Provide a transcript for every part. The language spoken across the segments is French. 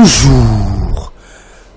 Bonjour.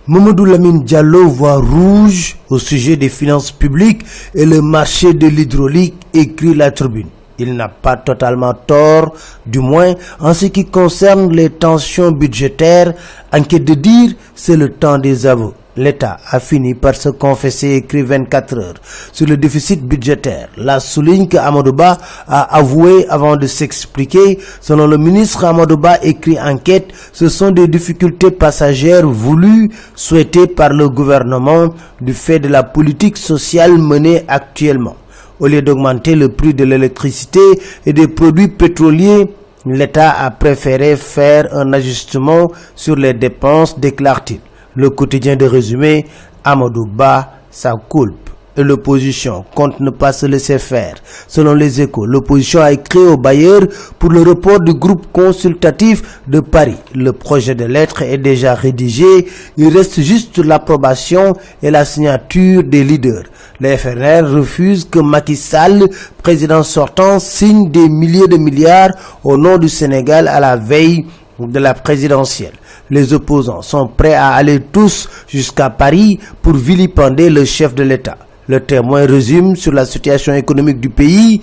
Mamadou Lamine Diallo voit rouge au sujet des finances publiques et le marché de l'hydraulique, écrit la tribune. Il n'a pas totalement tort, du moins en ce qui concerne les tensions budgétaires. Enquête de dire, c'est le temps des aveux. L'État a fini par se confesser, écrit 24 heures, sur le déficit budgétaire. La souligne que Amadouba a avoué avant de s'expliquer. Selon le ministre Amadouba, écrit enquête, ce sont des difficultés passagères voulues, souhaitées par le gouvernement du fait de la politique sociale menée actuellement. Au lieu d'augmenter le prix de l'électricité et des produits pétroliers, l'État a préféré faire un ajustement sur les dépenses, déclare-t-il. Le quotidien de résumé, Amadou Ba, sa culpe. Et l'opposition compte ne pas se laisser faire. Selon les échos, l'opposition a écrit au bailleur pour le report du groupe consultatif de Paris. Le projet de lettre est déjà rédigé. Il reste juste l'approbation et la signature des leaders. Les FNR refusent que Macky Sall, président sortant, signe des milliers de milliards au nom du Sénégal à la veille de la présidentielle. Les opposants sont prêts à aller tous jusqu'à Paris pour vilipender le chef de l'État. Le témoin résume sur la situation économique du pays.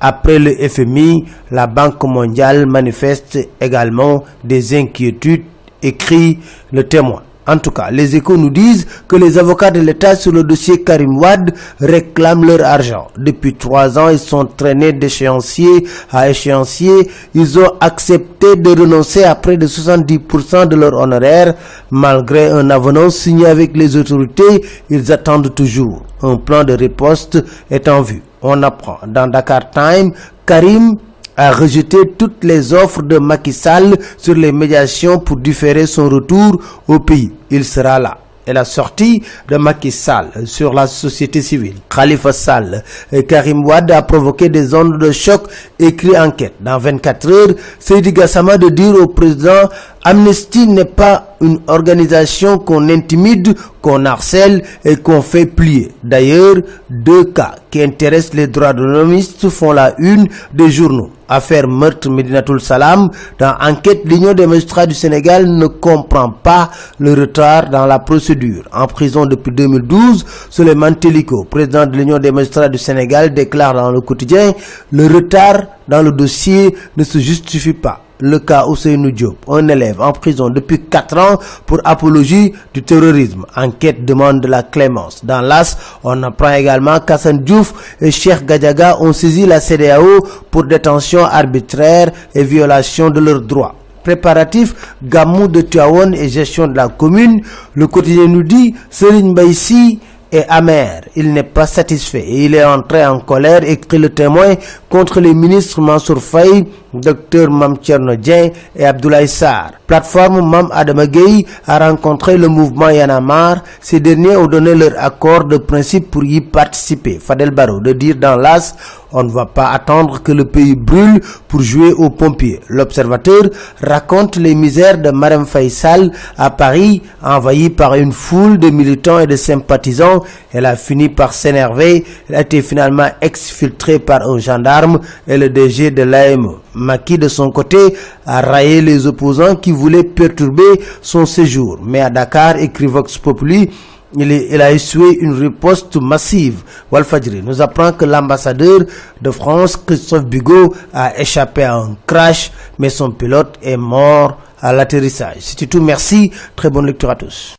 Après le FMI, la Banque mondiale manifeste également des inquiétudes, écrit le témoin. En tout cas, les échos nous disent que les avocats de l'État sur le dossier Karim Wad réclament leur argent. Depuis trois ans, ils sont traînés d'échéancier à échéancier. Ils ont accepté de renoncer à près de 70% de leur honoraire. Malgré un avenant signé avec les autorités, ils attendent toujours. Un plan de riposte est en vue. On apprend dans Dakar Time, Karim a rejeté toutes les offres de Macky Sall sur les médiations pour différer son retour au pays. Il sera là. Et la sortie de Macky Sall sur la société civile. Khalifa Sall et Karim Wad a provoqué des ondes de choc, écrit enquête. Dans 24 heures, Seydi Gassama de dire au président Amnesty n'est pas une organisation qu'on intimide, qu'on harcèle et qu'on fait plier. D'ailleurs, deux cas qui intéressent les droits de l'homme font la une des journaux. Affaire meurtre Medinatul Salam, dans enquête, l'Union des magistrats du Sénégal ne comprend pas le retard dans la procédure. En prison depuis 2012, Suleiman Teliko, président de l'Union des magistrats du Sénégal, déclare dans le quotidien, le retard dans le dossier ne se justifie pas le cas Ousseinou Diop, un élève en prison depuis 4 ans pour apologie du terrorisme. Enquête demande de la clémence. Dans l'AS, on apprend également qu'Hassan Diouf et Cheikh Gadjaga ont saisi la CDAO pour détention arbitraire et violation de leurs droits préparatif, gamou de Tuawon et gestion de la commune. Le quotidien nous dit, Serigne Baïsi est amer, il n'est pas satisfait il est entré en colère, écrit le témoin, contre les ministres Mansour Faye, Dr Mam Dien et Abdoulaye Sarr. Plateforme Mam Adamagei a rencontré le mouvement Yanamar. Ces derniers ont donné leur accord de principe pour y participer. Fadel Barro de dire dans l'AS, on ne va pas attendre que le pays brûle pour jouer aux pompiers. L'observateur raconte les misères de Marem Faisal à Paris, envahie par une foule de militants et de sympathisants. Elle a fini par s'énerver. Elle a été finalement exfiltrée par un gendarme et le DG de l'AME. Maki, de son côté, a raillé les opposants qui voulaient perturber son séjour. Mais à Dakar, écrit Vox Populi, il, a essuyé une riposte massive. Walfadjri nous apprend que l'ambassadeur de France, Christophe Bigot, a échappé à un crash, mais son pilote est mort à l'atterrissage. C'est tout, merci. Très bonne lecture à tous.